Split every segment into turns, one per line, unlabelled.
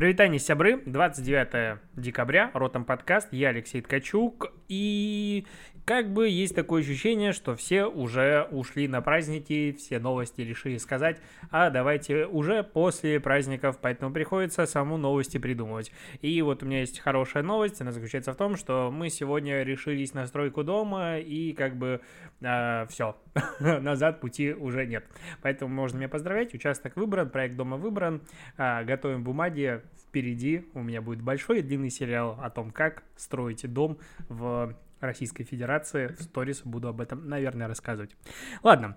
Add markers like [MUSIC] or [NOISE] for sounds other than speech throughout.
Привитание, сябры. 29 декабря, Ротом подкаст, я Алексей Ткачук. И как бы есть такое ощущение, что все уже ушли на праздники, все новости решили сказать, а давайте уже после праздников, поэтому приходится саму новости придумывать. И вот у меня есть хорошая новость, она заключается в том, что мы сегодня решились на стройку дома, и как бы э, все, [LAUGHS] назад пути уже нет. Поэтому можно меня поздравлять, участок выбран, проект дома выбран, э, готовим бумаги, впереди у меня будет большой и длинный сериал о том, как строить дом в Российской Федерации. В сторис буду об этом, наверное, рассказывать. Ладно,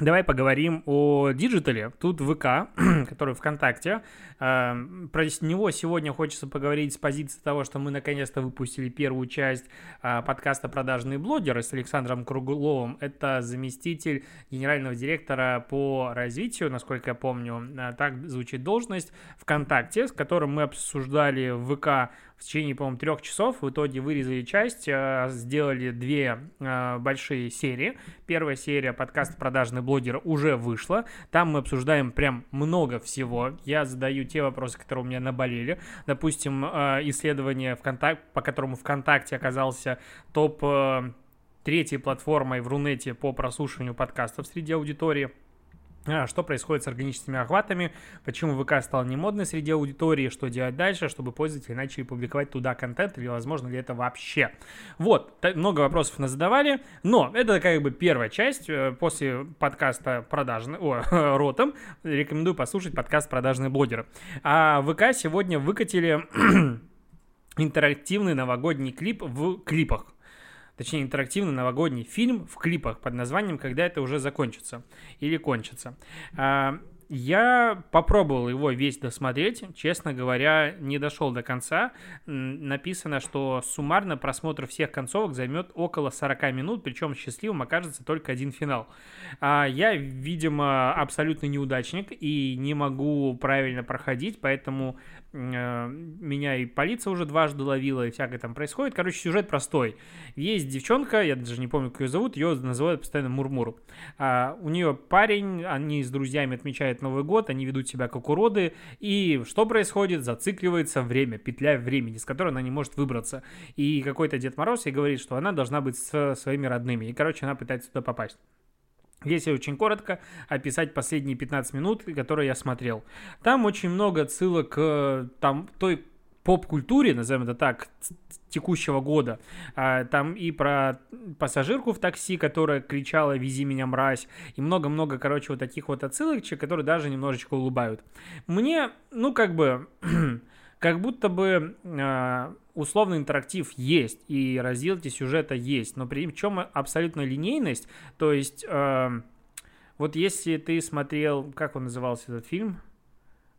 Давай поговорим о диджитале. Тут ВК, [CLEARS THROAT] который ВКонтакте. Эм, про него сегодня хочется поговорить с позиции того, что мы наконец-то выпустили первую часть э, подкаста «Продажные блогеры» с Александром Кругловым. Это заместитель генерального директора по развитию, насколько я помню. Э, так звучит должность ВКонтакте, с которым мы обсуждали ВК в течение, по-моему, трех часов. В итоге вырезали часть, э, сделали две большие серии. Первая серия подкаста «Продажный блогер» уже вышла. Там мы обсуждаем прям много всего. Я задаю те вопросы, которые у меня наболели. Допустим, э, исследование, ВКонтак... по которому ВКонтакте оказался топ э, третьей платформой в Рунете по прослушиванию подкастов среди аудитории. А, что происходит с органическими охватами, почему ВК стал немодной среди аудитории, что делать дальше, чтобы пользователи начали публиковать туда контент, или возможно ли это вообще. Вот, много вопросов нас задавали, но это как бы первая часть. Э, после подкаста продажный, о, [LAUGHS] ротом, рекомендую послушать подкаст продажные блогеры. А ВК сегодня выкатили [CLEARS THROAT] интерактивный новогодний клип в клипах точнее интерактивный новогодний фильм в клипах под названием «Когда это уже закончится» или «Кончится». А, я попробовал его весь досмотреть, честно говоря, не дошел до конца. Написано, что суммарно просмотр всех концовок займет около 40 минут, причем счастливым окажется только один финал. А я, видимо, абсолютно неудачник и не могу правильно проходить, поэтому меня и полиция уже дважды ловила, и всякое там происходит. Короче, сюжет простой. Есть девчонка, я даже не помню, как ее зовут, ее называют постоянно Мурмур. А, у нее парень, они с друзьями отмечают Новый год, они ведут себя как уроды, и что происходит? Зацикливается время, петля времени, с которой она не может выбраться. И какой-то Дед Мороз ей говорит, что она должна быть со своими родными, и, короче, она пытается туда попасть. Если очень коротко описать последние 15 минут, которые я смотрел. Там очень много отсылок к там, той поп-культуре, назовем это так, текущего года. А, там и про пассажирку в такси, которая кричала «Вези меня, мразь», и много-много, короче, вот таких вот отсылок, которые даже немножечко улыбают. Мне, ну, как бы, [CLEARS THROAT] как будто бы э, условный интерактив есть, и разделки сюжета есть, но при чем абсолютно линейность, то есть э, вот если ты смотрел, как он назывался этот фильм,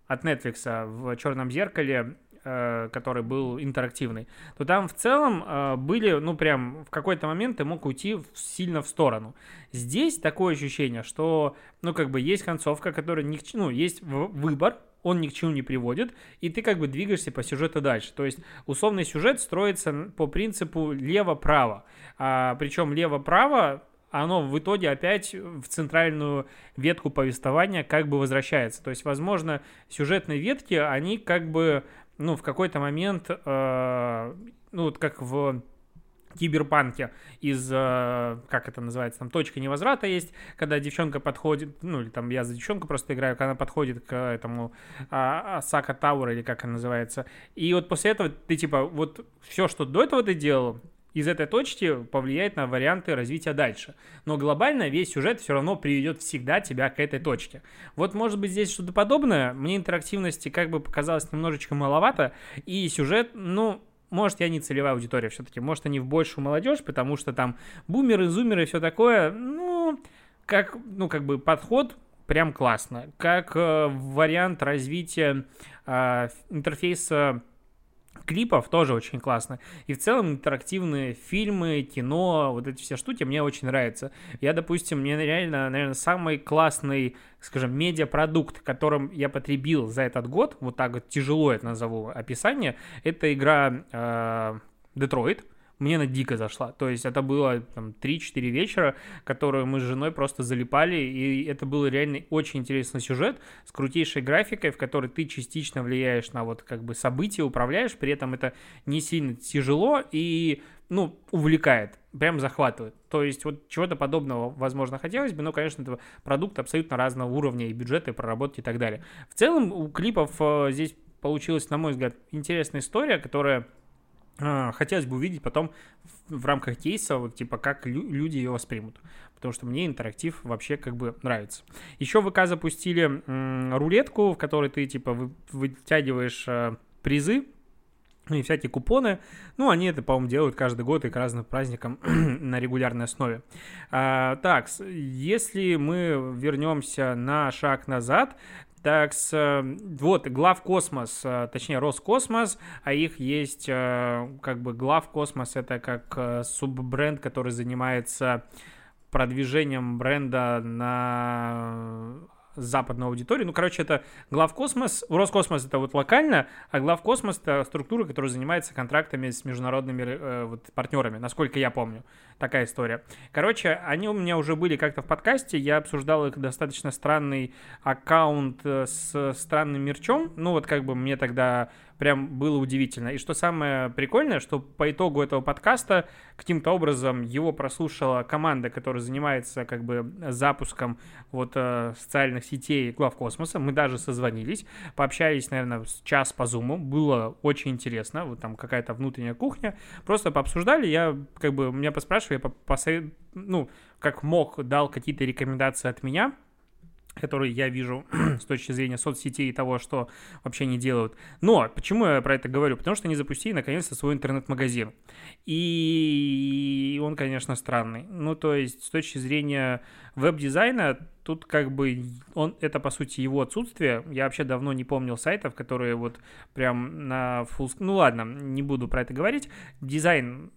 от Netflix в «Черном зеркале», э, который был интерактивный, то там в целом были, ну прям в какой-то момент ты мог уйти сильно в сторону. Здесь такое ощущение, что, ну как бы есть концовка, которая ни к чему, ну есть выбор, он ни к чему не приводит, и ты как бы двигаешься по сюжету дальше. То есть условный сюжет строится по принципу лево-право. А, причем лево-право оно в итоге опять в центральную ветку повествования как бы возвращается. То есть, возможно, сюжетные ветки, они как бы, ну, в какой-то момент, э, ну, вот как в киберпанке из, э, как это называется, там точка невозврата есть, когда девчонка подходит, ну или там я за девчонку просто играю, когда она подходит к этому а, Сака Тауэр или как она называется, и вот после этого ты типа вот все, что до этого ты делал, из этой точки повлияет на варианты развития дальше. Но глобально весь сюжет все равно приведет всегда тебя к этой точке. Вот может быть здесь что-то подобное. Мне интерактивности как бы показалось немножечко маловато. И сюжет, ну, может, я не целевая аудитория все-таки, может, они в большую молодежь, потому что там бумеры, зумеры и все такое, ну, как, ну, как бы подход прям классно. Как э, вариант развития э, интерфейса клипов тоже очень классно. И в целом интерактивные фильмы, кино, вот эти все штуки мне очень нравятся. Я, допустим, мне реально, наверное, самый классный, скажем, медиапродукт, которым я потребил за этот год, вот так вот тяжело это назову описание, это игра э, Detroit мне она дико зашла. То есть это было там 3-4 вечера, которые мы с женой просто залипали, и это был реально очень интересный сюжет с крутейшей графикой, в которой ты частично влияешь на вот как бы события, управляешь, при этом это не сильно тяжело и ну, увлекает, прям захватывает. То есть вот чего-то подобного, возможно, хотелось бы, но, конечно, это продукт абсолютно разного уровня и бюджета, и проработки и так далее. В целом у клипов э, здесь получилась, на мой взгляд, интересная история, которая хотелось бы увидеть потом в, в рамках кейса, вот типа как лю- люди ее воспримут. Потому что мне интерактив вообще как бы нравится. Еще ВК запустили м- рулетку, в которой ты типа вы- вытягиваешь э, призы ну и всякие купоны. Ну, они это, по-моему, делают каждый год и к разным праздникам [CLEARS THROAT] на регулярной основе. А, так, если мы вернемся на шаг назад, так, с, вот, глав космос, а, точнее, Роскосмос, а их есть, а, как бы, глав космос, это как суббренд, который занимается продвижением бренда на западную аудиторию. Ну, короче, это главкосмос. Роскосмос это вот локально, а главкосмос это структура, которая занимается контрактами с международными э, вот, партнерами, насколько я помню. Такая история. Короче, они у меня уже были как-то в подкасте, я обсуждал их достаточно странный аккаунт э, с странным мерчом. Ну, вот как бы мне тогда прям было удивительно. И что самое прикольное, что по итогу этого подкаста каким-то образом его прослушала команда, которая занимается как бы запуском вот э, социальных сетей глав космоса. Мы даже созвонились, пообщались, наверное, час по зуму. Было очень интересно. Вот там какая-то внутренняя кухня. Просто пообсуждали. Я как бы меня поспрашивали, я посовет... ну, как мог, дал какие-то рекомендации от меня которые я вижу [CLEARS THROAT] с точки зрения соцсетей и того, что вообще они делают. Но почему я про это говорю? Потому что они запустили наконец-то свой интернет-магазин. И он, конечно, странный. Ну, то есть с точки зрения веб-дизайна тут как бы он это по сути его отсутствие. Я вообще давно не помнил сайтов, которые вот прям на full... Ну ладно, не буду про это говорить. Дизайн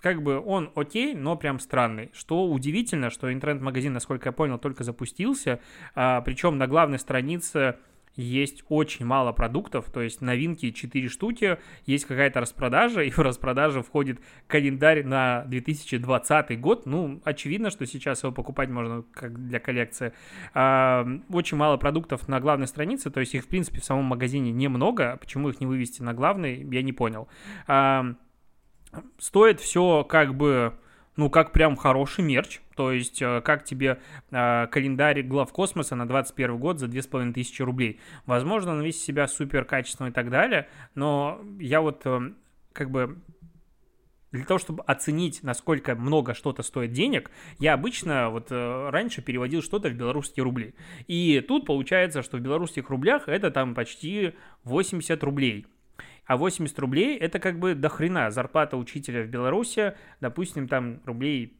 как бы он окей, но прям странный. Что удивительно, что интернет-магазин, насколько я понял, только запустился, а, причем на главной странице есть очень мало продуктов, то есть новинки 4 штуки, есть какая-то распродажа, [LAUGHS] и в распродажу входит календарь на 2020 год. Ну, очевидно, что сейчас его покупать можно как для коллекции. А, очень мало продуктов на главной странице, то есть их, в принципе, в самом магазине немного. Почему их не вывести на главный, я не понял. А, стоит все как бы, ну, как прям хороший мерч. То есть, э, как тебе э, календарь глав космоса на 21 год за 2500 рублей. Возможно, он весь себя супер качественный и так далее, но я вот э, как бы для того, чтобы оценить, насколько много что-то стоит денег, я обычно вот э, раньше переводил что-то в белорусские рубли. И тут получается, что в белорусских рублях это там почти 80 рублей а 80 рублей это как бы дохрена зарплата учителя в Беларуси, допустим, там рублей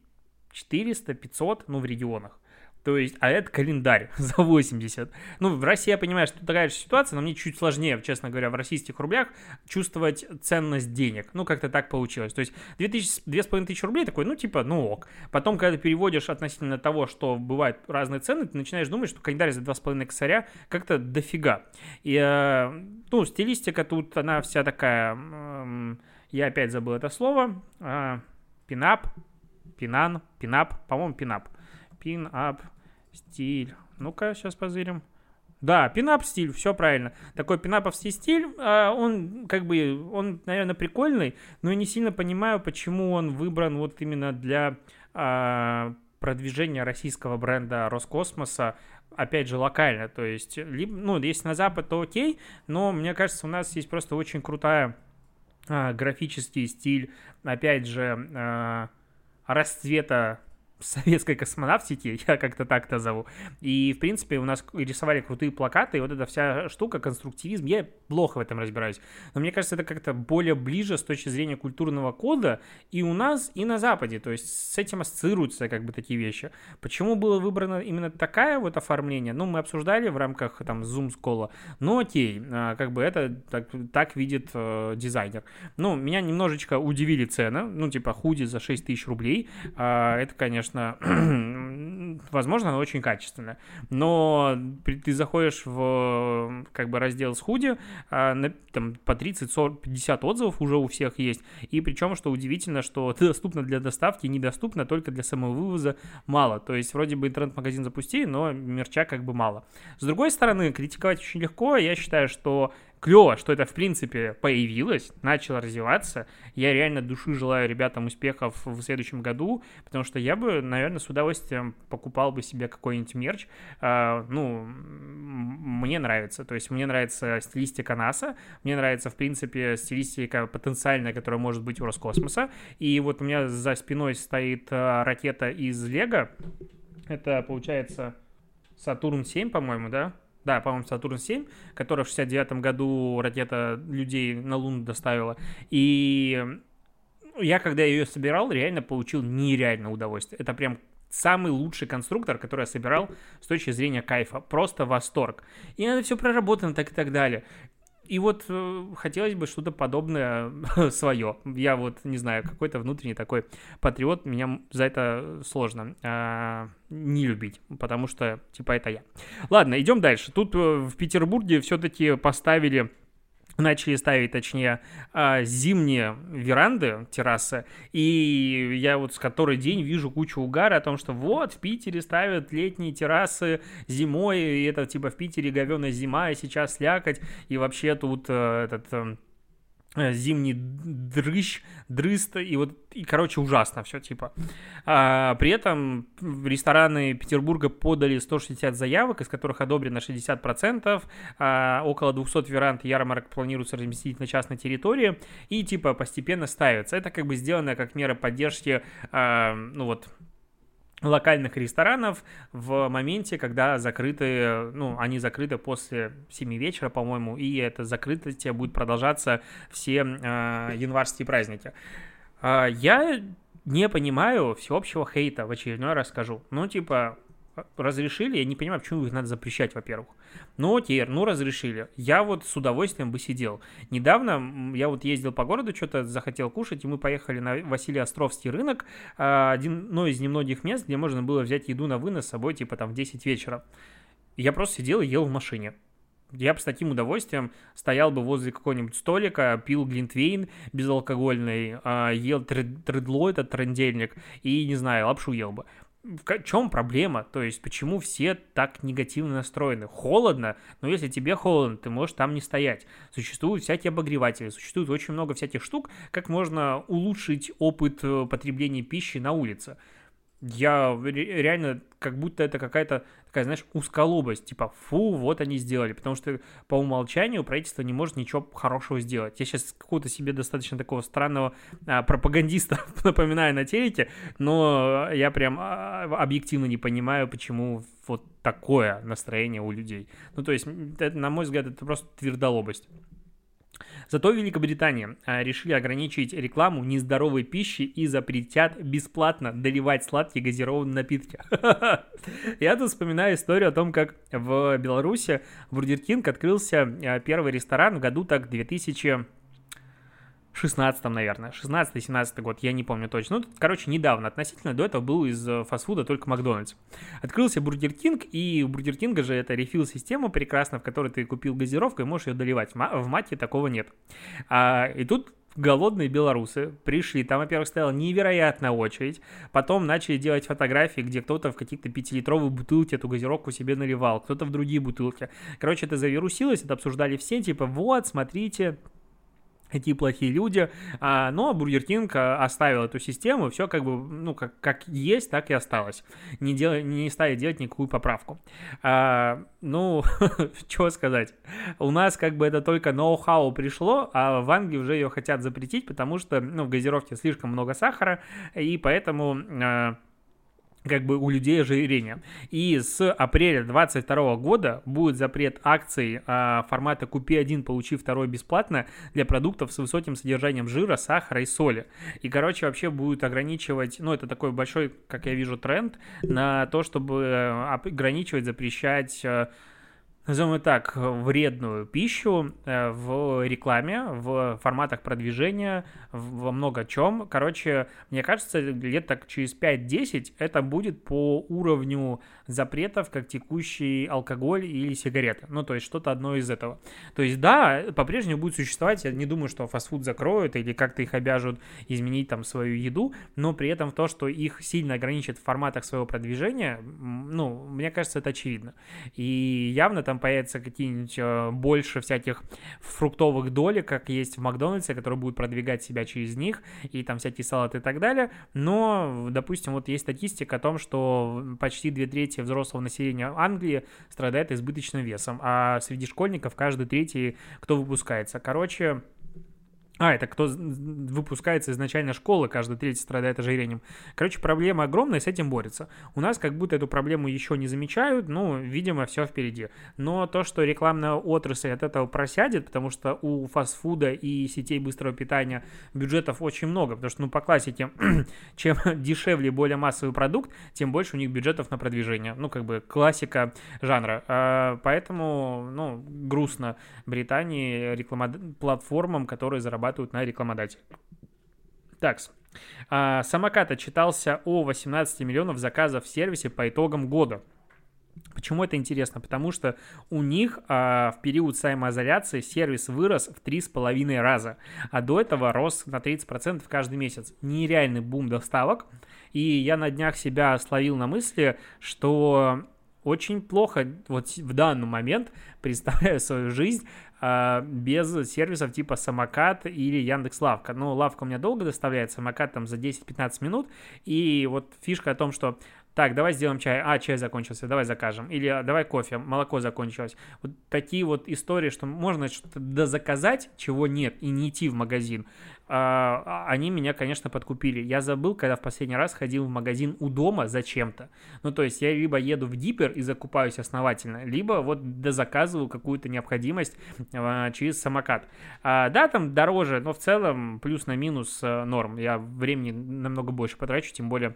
400-500, ну, в регионах. То есть, а это календарь [LAUGHS] за 80. Ну, в России я понимаю, что такая же ситуация, но мне чуть сложнее, честно говоря, в российских рублях чувствовать ценность денег. Ну, как-то так получилось. То есть, 2000, 2500 рублей такой, ну, типа, ну ок. Потом, когда ты переводишь относительно того, что бывают разные цены, ты начинаешь думать, что календарь за 2,5 косаря как-то дофига. И, э, ну, стилистика тут, она вся такая, я опять забыл это слово, э, пинап, пинан, пинап, по-моему, пинап пин-ап стиль. Ну-ка, сейчас позырим. Да, пинап стиль, все правильно. Такой пинаповский стиль, а, он как бы, он, наверное, прикольный, но я не сильно понимаю, почему он выбран вот именно для а, продвижения российского бренда Роскосмоса, опять же, локально. То есть, ну, если на Запад, то окей, но мне кажется, у нас есть просто очень крутая а, графический стиль, опять же, расцвета советской космонавтики, [LAUGHS] я как-то так это зову. И, в принципе, у нас рисовали крутые плакаты, и вот эта вся штука, конструктивизм, я плохо в этом разбираюсь. Но мне кажется, это как-то более ближе с точки зрения культурного кода и у нас, и на Западе. То есть с этим ассоциируются как бы такие вещи. Почему было выбрано именно такое вот оформление? Ну, мы обсуждали в рамках там Zoom скола. Ну, окей, а, как бы это так, так видит э, дизайнер. Ну, меня немножечко удивили цены. Ну, типа худи за 6 тысяч рублей. Э, это, конечно, конечно, [CLEARS THROAT] возможно, она очень качественная. Но ты заходишь в как бы раздел с худи, а, там по 30, 40, 50 отзывов уже у всех есть. И причем, что удивительно, что [LAUGHS] это доступно для доставки, недоступно только для самовывоза мало. То есть вроде бы интернет-магазин запусти, но мерча как бы мало. С другой стороны, критиковать очень легко. Я считаю, что клево, что это, в принципе, появилось, начало развиваться. Я реально души желаю ребятам успехов в следующем году, потому что я бы, наверное, с удовольствием покупал бы себе какой-нибудь мерч. А, ну, мне нравится. То есть мне нравится стилистика НАСА, мне нравится, в принципе, стилистика потенциальная, которая может быть у Роскосмоса. И вот у меня за спиной стоит а, ракета из Лего. Это, получается, Сатурн 7, по-моему, да? Да, по-моему, Сатурн-7, которая в 69 году ракета людей на Луну доставила. И я, когда ее собирал, реально получил нереальное удовольствие. Это прям самый лучший конструктор, который я собирал с точки зрения кайфа. Просто восторг. И это все проработано так и так далее. И вот э, хотелось бы что-то подобное [LAUGHS] свое. Я вот, не знаю, какой-то внутренний такой патриот, меня за это сложно э, не любить, потому что, типа, это я. Ладно, идем дальше. Тут э, в Петербурге все-таки поставили начали ставить, точнее, а, зимние веранды, террасы, и я вот с который день вижу кучу угара о том, что вот, в Питере ставят летние террасы зимой, и это типа в Питере говеная зима, и сейчас слякоть, и вообще тут э, этот э, Э, зимний дрыщ, дрыст, и вот, и, короче, ужасно все, типа. А, при этом рестораны Петербурга подали 160 заявок, из которых одобрено 60%, а, около 200 веранд ярмарок планируется разместить на частной территории, и, типа, постепенно ставится. Это как бы сделано как мера поддержки, а, ну вот, локальных ресторанов в моменте, когда закрыты, ну, они закрыты после 7 вечера, по-моему, и это закрытие будет продолжаться все э, январские праздники. Э, я не понимаю всеобщего хейта, в очередной раз скажу. Ну, типа, разрешили, я не понимаю, почему их надо запрещать, во-первых. Ну окей, ну разрешили. Я вот с удовольствием бы сидел. Недавно я вот ездил по городу, что-то захотел кушать, и мы поехали на Василий Островский рынок, а, один, ну, из немногих мест, где можно было взять еду на вынос с собой, типа там в 10 вечера. я просто сидел и ел в машине. Я бы с таким удовольствием стоял бы возле какого-нибудь столика, пил глинтвейн безалкогольный, а, ел тредло, этот трендельник, и, не знаю, лапшу ел бы в чем проблема? То есть, почему все так негативно настроены? Холодно, но если тебе холодно, ты можешь там не стоять. Существуют всякие обогреватели, существует очень много всяких штук, как можно улучшить опыт э, потребления пищи на улице. Я реально, как будто это какая-то такая, знаешь, узколобость, типа, фу, вот они сделали, потому что по умолчанию правительство не может ничего хорошего сделать. Я сейчас какого-то себе достаточно такого странного а, пропагандиста [LAUGHS] напоминаю на телеке, но я прям а, объективно не понимаю, почему вот такое настроение у людей. Ну, то есть, это, на мой взгляд, это просто твердолобость. Зато в Великобритании а, решили ограничить рекламу нездоровой пищи и запретят бесплатно доливать сладкие газированные напитки. [LAUGHS] Я тут вспоминаю историю о том, как в Беларуси в Бургер открылся а, первый ресторан в году так 2000 16 наверное, 16-17 год, я не помню точно. Ну, короче, недавно относительно, до этого был из э, фастфуда только Макдональдс. Открылся Бургер Кинг, и у Бургер Кинга же это refill-система прекрасна, в которой ты купил газировку и можешь ее доливать. В Маке такого нет. А, и тут голодные белорусы пришли, там, во-первых, стояла невероятная очередь, потом начали делать фотографии, где кто-то в каких-то пятилитровые бутылки эту газировку себе наливал, кто-то в другие бутылки. Короче, это завирусилось, это обсуждали все, типа, вот, смотрите, какие плохие люди, а, но Бургер Кинг а, оставил эту систему, все как бы, ну, как, как есть, так и осталось, не, дел, не стали делать никакую поправку. А, ну, [LAUGHS] что сказать, у нас как бы это только ноу-хау пришло, а в Англии уже ее хотят запретить, потому что, ну, в газировке слишком много сахара, и поэтому... А, как бы у людей ожирение. И с апреля 2022 года будет запрет акций а, формата «Купи один, получи второй бесплатно» для продуктов с высоким содержанием жира, сахара и соли. И, короче, вообще будет ограничивать, ну, это такой большой, как я вижу, тренд на то, чтобы ограничивать, запрещать а, назовем так, вредную пищу э, в рекламе, в форматах продвижения, во много чем. Короче, мне кажется, лет так через 5-10 это будет по уровню запретов, как текущий алкоголь или сигареты. Ну, то есть что-то одно из этого. То есть, да, по-прежнему будет существовать, я не думаю, что фастфуд закроют или как-то их обяжут изменить там свою еду, но при этом то, что их сильно ограничит в форматах своего продвижения, ну, мне кажется, это очевидно. И явно там появятся какие-нибудь э, больше всяких фруктовых долек, как есть в Макдональдсе, которые будут продвигать себя через них, и там всякие салаты и так далее. Но, допустим, вот есть статистика о том, что почти две трети взрослого населения Англии страдает избыточным весом, а среди школьников каждый третий, кто выпускается. Короче, а, это кто выпускается изначально школы, каждый третий страдает ожирением. Короче, проблема огромная, с этим борется. У нас как будто эту проблему еще не замечают, ну, видимо, все впереди. Но то, что рекламная отрасль от этого просядет, потому что у фастфуда и сетей быстрого питания бюджетов очень много, потому что, ну, по классике, [CLEARS THROAT] чем [CLEARS THROAT] дешевле, более массовый продукт, тем больше у них бюджетов на продвижение. Ну, как бы классика жанра. А, поэтому, ну, грустно Британии реклама... платформам, которые зарабатывают зарабатывают на рекламодателе. Так, а, самокат отчитался о 18 миллионов заказов в сервисе по итогам года. Почему это интересно? Потому что у них а, в период самоизоляции сервис вырос в 3,5 раза, а до этого рос на 30% каждый месяц. Нереальный бум доставок. И я на днях себя словил на мысли, что очень плохо вот в данный момент представляю свою жизнь без сервисов типа Самокат или Яндекс Лавка. Ну, Лавка у меня долго доставляет, Самокат там за 10-15 минут. И вот фишка о том, что так, давай сделаем чай. А, чай закончился, давай закажем. Или «А, давай кофе, молоко закончилось. Вот такие вот истории, что можно что-то дозаказать, чего нет, и не идти в магазин. А, а, они меня, конечно, подкупили. Я забыл, когда в последний раз ходил в магазин у дома зачем-то. Ну, то есть я либо еду в Диппер и закупаюсь основательно, либо вот дозаказываю какую-то необходимость через самокат. Да, там дороже, но в целом плюс на минус а, норм. Я времени намного больше потрачу, тем более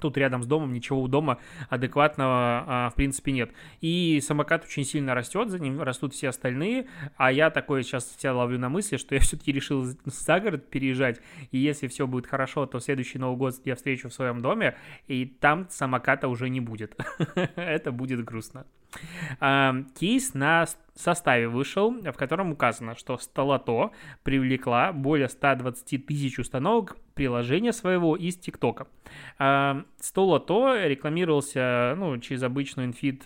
Тут рядом с домом ничего у дома адекватного, а, в принципе, нет. И самокат очень сильно растет, за ним растут все остальные, а я такой сейчас себя ловлю на мысли, что я [LAUGHS] все-таки решил за город переезжать, и если все будет хорошо, то следующий Новый год я встречу в своем доме, и там самоката уже не будет. [LAUGHS] Это будет грустно. Кейс на составе вышел, в котором указано, что Столото привлекла более 120 тысяч установок приложения своего из ТикТока. Столото рекламировался ну, через обычную инфит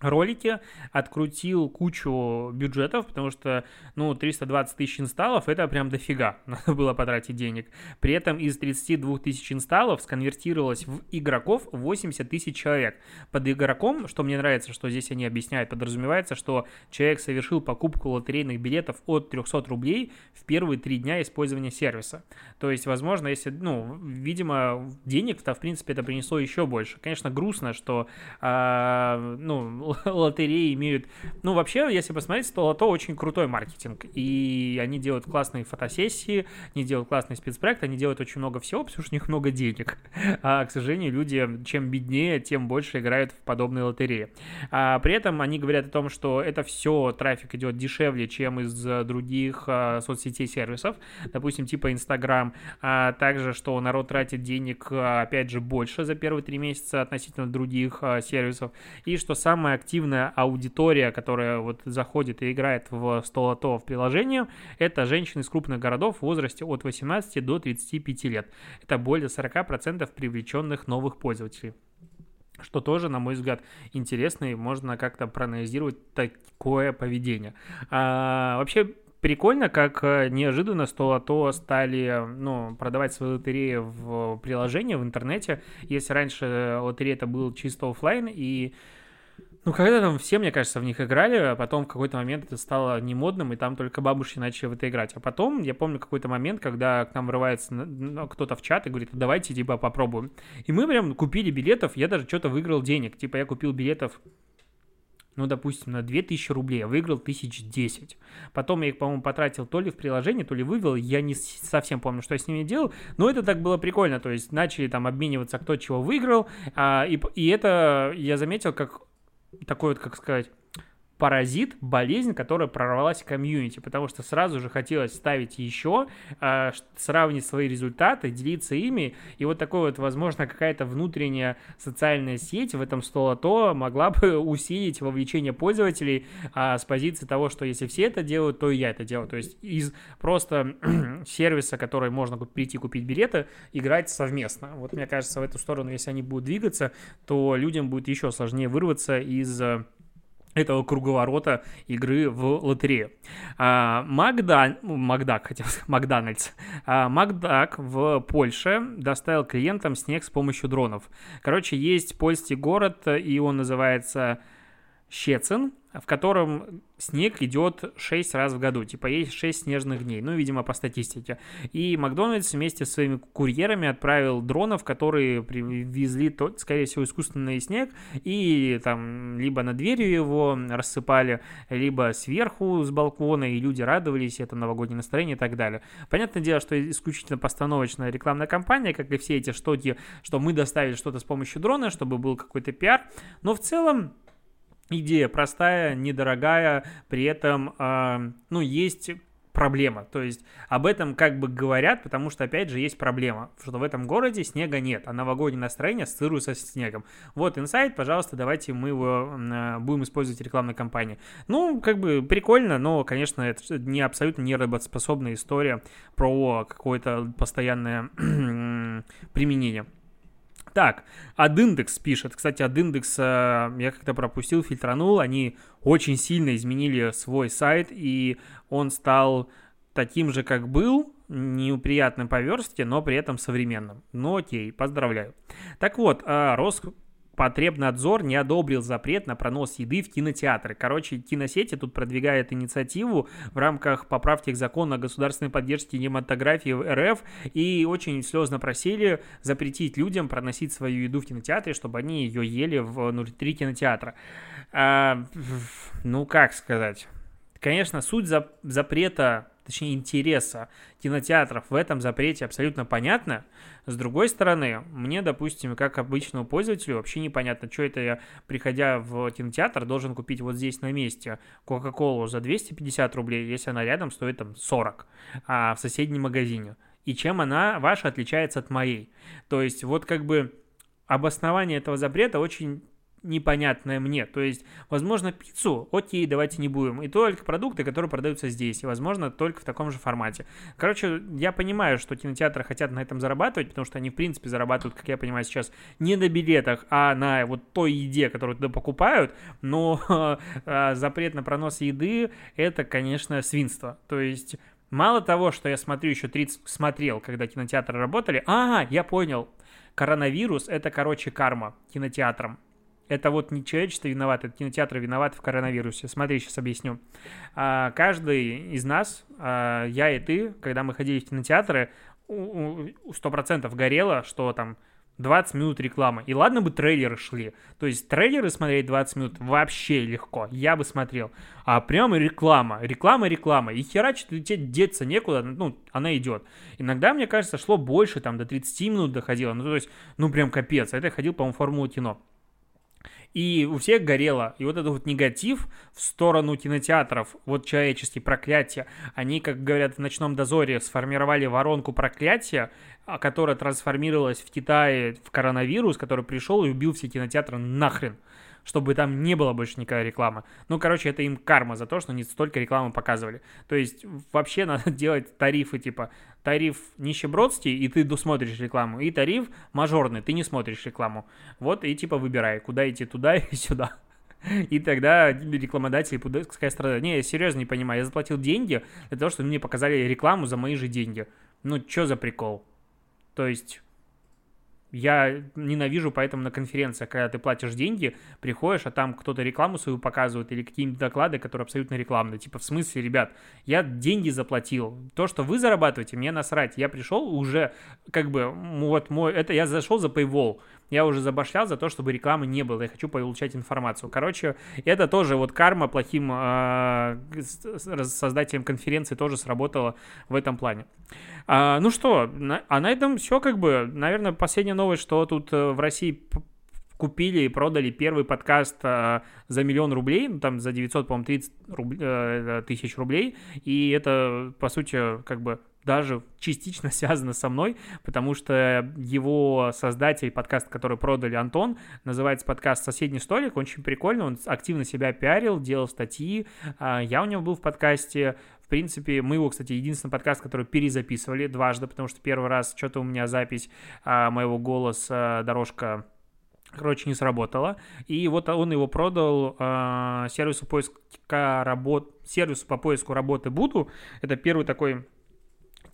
ролики, открутил кучу бюджетов, потому что, ну, 320 тысяч инсталлов — это прям дофига, [LAUGHS] надо было потратить денег. При этом из 32 тысяч инсталлов сконвертировалось в игроков 80 тысяч человек. Под игроком, что мне нравится, что здесь они объясняют, подразумевается, что человек совершил покупку лотерейных билетов от 300 рублей в первые три дня использования сервиса. То есть, возможно, если, ну, видимо, денег-то, в принципе, это принесло еще больше. Конечно, грустно, что, э, ну, [LAUGHS] лотереи имеют... Ну, вообще, если посмотреть, то лото очень крутой маркетинг. И они делают классные фотосессии, они делают классный спецпроект, они делают очень много всего, потому что у них много денег. А, к сожалению, люди, чем беднее, тем больше играют в подобные лотереи. А, при этом они говорят о том, что это все, трафик идет дешевле, чем из других а, соцсетей сервисов, допустим, типа Инстаграм. А также, что народ тратит денег, а, опять же, больше за первые три месяца относительно других а, сервисов. И что самое активная аудитория, которая вот заходит и играет в столото в приложении, это женщины из крупных городов в возрасте от 18 до 35 лет. Это более 40% привлеченных новых пользователей что тоже, на мой взгляд, интересно, и можно как-то проанализировать такое поведение. А, вообще, прикольно, как э, неожиданно Столото стали ну, продавать свои лотереи в приложении, в интернете. Если раньше лотерея это был чисто офлайн, и ну, когда там все, мне кажется, в них играли, а потом в какой-то момент это стало немодным, и там только бабушки начали в это играть. А потом, я помню какой-то момент, когда к нам врывается ну, кто-то в чат и говорит, давайте, типа, попробуем. И мы прям купили билетов, я даже что-то выиграл денег. Типа, я купил билетов ну, допустим, на 2000 рублей, я выиграл 1010. Потом я их, по-моему, потратил то ли в приложение, то ли вывел, я не совсем помню, что я с ними делал, но это так было прикольно, то есть начали там обмениваться, кто чего выиграл, а, и, и это я заметил, как такой вот, как сказать, паразит, болезнь, которая прорвалась в комьюнити, потому что сразу же хотелось ставить еще, э, сравнить свои результаты, делиться ими, и вот такой вот, возможно, какая-то внутренняя социальная сеть в этом столото могла бы [LAUGHS] усилить вовлечение пользователей э, с позиции того, что если все это делают, то и я это делаю. То есть из просто [CLEARS THROAT] сервиса, который можно прийти купить билеты, играть совместно. Вот мне кажется, в эту сторону, если они будут двигаться, то людям будет еще сложнее вырваться из этого круговорота игры в лотерею. А, Макда... Макдак, хотел сказать, Макдональдс. А, Макдак в Польше доставил клиентам снег с помощью дронов. Короче, есть польский город, и он называется Щецин, в котором снег идет 6 раз в году, типа есть 6 снежных дней, ну, видимо, по статистике. И Макдональдс вместе с своими курьерами отправил дронов, которые привезли, скорее всего, искусственный снег, и там либо на дверью его рассыпали, либо сверху с балкона, и люди радовались, это новогоднее настроение и так далее. Понятное дело, что исключительно постановочная рекламная кампания, как и все эти штуки, что мы доставили что-то с помощью дрона, чтобы был какой-то пиар, но в целом идея простая, недорогая, при этом, э, ну, есть проблема. То есть об этом как бы говорят, потому что, опять же, есть проблема, что в этом городе снега нет, а новогоднее настроение ассоциируется с снегом. Вот инсайт, пожалуйста, давайте мы его э, будем использовать в рекламной кампании. Ну, как бы прикольно, но, конечно, это не абсолютно не работоспособная история про какое-то постоянное [CLEARS THROAT] применение. Так, Адиндекс пишет. Кстати, Адиндекс э, я как-то пропустил, фильтранул. Они очень сильно изменили свой сайт, и он стал таким же, как был, неприятным по версте, но при этом современным. Ну окей, поздравляю. Так вот, э, Рос Потребнадзор не одобрил запрет на пронос еды в кинотеатры. Короче, киносети тут продвигают инициативу в рамках поправки к закону о государственной поддержке кинематографии в РФ и очень слезно просили запретить людям проносить свою еду в кинотеатре, чтобы они ее ели внутри кинотеатра. А, ну, как сказать? Конечно, суть за запрета точнее интереса кинотеатров в этом запрете абсолютно понятно. С другой стороны, мне, допустим, как обычному пользователю вообще непонятно, что это я, приходя в кинотеатр, должен купить вот здесь на месте Кока-Колу за 250 рублей, если она рядом стоит там 40, а в соседнем магазине. И чем она ваша отличается от моей. То есть вот как бы обоснование этого запрета очень непонятное мне. То есть, возможно, пиццу, окей, давайте не будем. И только продукты, которые продаются здесь. И, возможно, только в таком же формате. Короче, я понимаю, что кинотеатры хотят на этом зарабатывать, потому что они, в принципе, зарабатывают, как я понимаю, сейчас не на билетах, а на вот той еде, которую туда покупают. Но [LAUGHS] а, запрет на пронос еды – это, конечно, свинство. То есть... Мало того, что я смотрю еще 30, смотрел, когда кинотеатры работали, а, я понял, коронавирус это, короче, карма кинотеатрам. Это вот не человечество виновато, это кинотеатры виноваты в коронавирусе. Смотри, сейчас объясню. А, каждый из нас, а, я и ты, когда мы ходили в кинотеатры, сто процентов горело, что там 20 минут рекламы. И ладно бы трейлеры шли. То есть трейлеры смотреть 20 минут вообще легко. Я бы смотрел. А прямо реклама. Реклама, реклама. И херачит, и тебе деться некуда. Ну, она идет. Иногда, мне кажется, шло больше, там, до 30 минут доходило. Ну, то есть, ну, прям капец. Это я ходил, по-моему, Формула кино и у всех горело. И вот этот вот негатив в сторону кинотеатров, вот человеческие проклятия, они, как говорят в «Ночном дозоре», сформировали воронку проклятия, а, которая трансформировалась в Китае в коронавирус, который пришел и убил все кинотеатры нахрен чтобы там не было больше никакой рекламы. Ну, короче, это им карма за то, что они столько рекламы показывали. То есть вообще [LAUGHS] надо делать тарифы типа тариф нищебродский, и ты досмотришь рекламу, и тариф мажорный, ты не смотришь рекламу. Вот и типа выбирай, куда идти, туда [LAUGHS] или сюда. И тогда рекламодатели пускай страдают. Не, я серьезно не понимаю. Я заплатил деньги для того, чтобы мне показали рекламу за мои же деньги. Ну, что за прикол? То есть, я ненавижу поэтому на конференциях, когда ты платишь деньги, приходишь, а там кто-то рекламу свою показывает или какие-нибудь доклады, которые абсолютно рекламные. Типа, в смысле, ребят, я деньги заплатил. То, что вы зарабатываете, мне насрать. Я пришел уже, как бы, вот мой, это я зашел за Paywall я уже забашлял за то, чтобы рекламы не было, я хочу получать информацию. Короче, это тоже вот карма плохим э, создателем конференции тоже сработала в этом плане. А, ну что, на, а на этом все как бы, наверное, последняя новость, что тут э, в России купили и продали первый подкаст э, за миллион рублей, ну, там за 900, по-моему, 30 руб... э, тысяч рублей, и это, по сути, как бы даже частично [LAUGHS] связано со мной, потому что его создатель подкаста, который продали Антон, называется подкаст «Соседний столик», очень прикольно, он активно себя пиарил, делал статьи, а, я у него был в подкасте, в принципе, мы его, кстати, единственный подкаст, который перезаписывали дважды, потому что первый раз что-то у меня запись а, моего голоса, дорожка короче, не сработала. И вот он его продал э, сервису поиска работ, сервису по поиску работы Буду. Это первый такой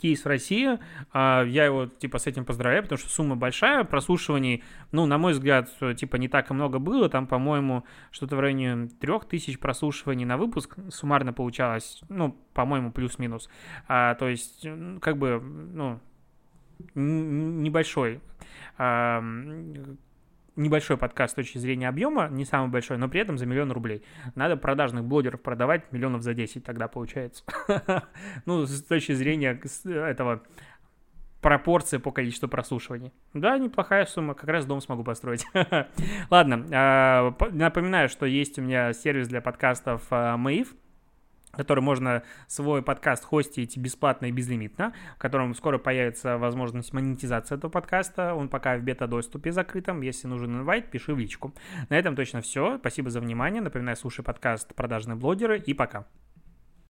кейс в России. А, я его, типа, с этим поздравляю, потому что сумма большая. Прослушиваний, ну, на мой взгляд, типа, не так и много было. Там, по-моему, что-то в районе трех тысяч прослушиваний на выпуск суммарно получалось, ну, по-моему, плюс-минус. А, то есть, как бы, ну, небольшой а, небольшой подкаст с точки зрения объема, не самый большой, но при этом за миллион рублей. Надо продажных блогеров продавать миллионов за 10, тогда получается. [LAUGHS] Ну, с точки зрения этого пропорции по количеству прослушиваний. Да, неплохая сумма, как раз дом смогу построить. [LAUGHS] Ладно, а, напоминаю, что есть у меня сервис для подкастов Maeve, который можно свой подкаст хостить бесплатно и безлимитно, в котором скоро появится возможность монетизации этого подкаста. Он пока в бета-доступе закрытом. Если нужен инвайт, пиши в личку. На этом точно все. Спасибо за внимание. Напоминаю, слушай подкаст «Продажные блогеры» и пока.